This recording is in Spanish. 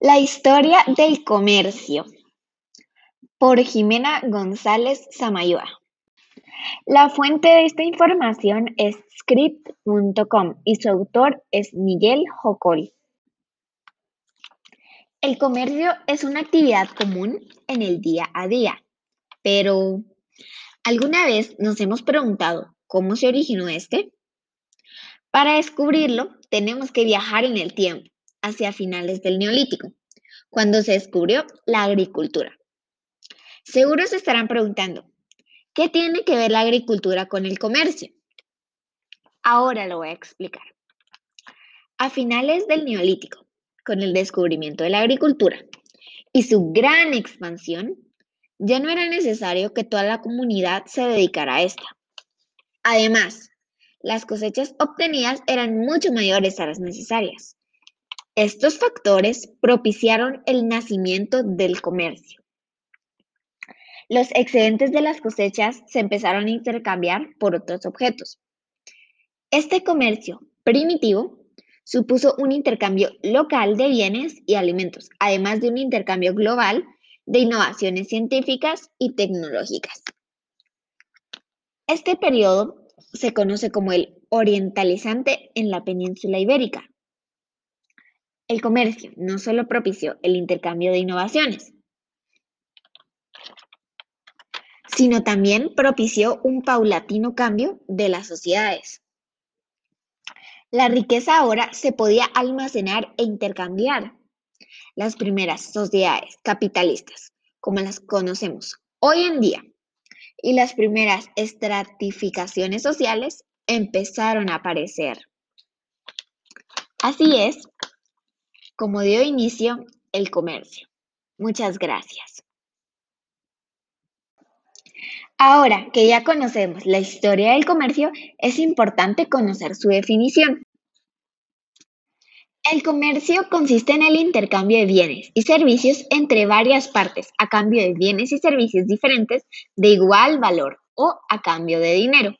La historia del comercio por Jimena González Samayoa. La fuente de esta información es script.com y su autor es Miguel Jocol. El comercio es una actividad común en el día a día, pero ¿alguna vez nos hemos preguntado cómo se originó este? Para descubrirlo, tenemos que viajar en el tiempo hacia finales del Neolítico, cuando se descubrió la agricultura. Seguro se estarán preguntando, ¿qué tiene que ver la agricultura con el comercio? Ahora lo voy a explicar. A finales del Neolítico, con el descubrimiento de la agricultura y su gran expansión, ya no era necesario que toda la comunidad se dedicara a esta. Además, las cosechas obtenidas eran mucho mayores a las necesarias. Estos factores propiciaron el nacimiento del comercio. Los excedentes de las cosechas se empezaron a intercambiar por otros objetos. Este comercio primitivo supuso un intercambio local de bienes y alimentos, además de un intercambio global de innovaciones científicas y tecnológicas. Este periodo se conoce como el orientalizante en la península ibérica. El comercio no solo propició el intercambio de innovaciones, sino también propició un paulatino cambio de las sociedades. La riqueza ahora se podía almacenar e intercambiar. Las primeras sociedades capitalistas, como las conocemos hoy en día, y las primeras estratificaciones sociales empezaron a aparecer. Así es como dio inicio el comercio. Muchas gracias. Ahora que ya conocemos la historia del comercio, es importante conocer su definición. El comercio consiste en el intercambio de bienes y servicios entre varias partes a cambio de bienes y servicios diferentes de igual valor o a cambio de dinero.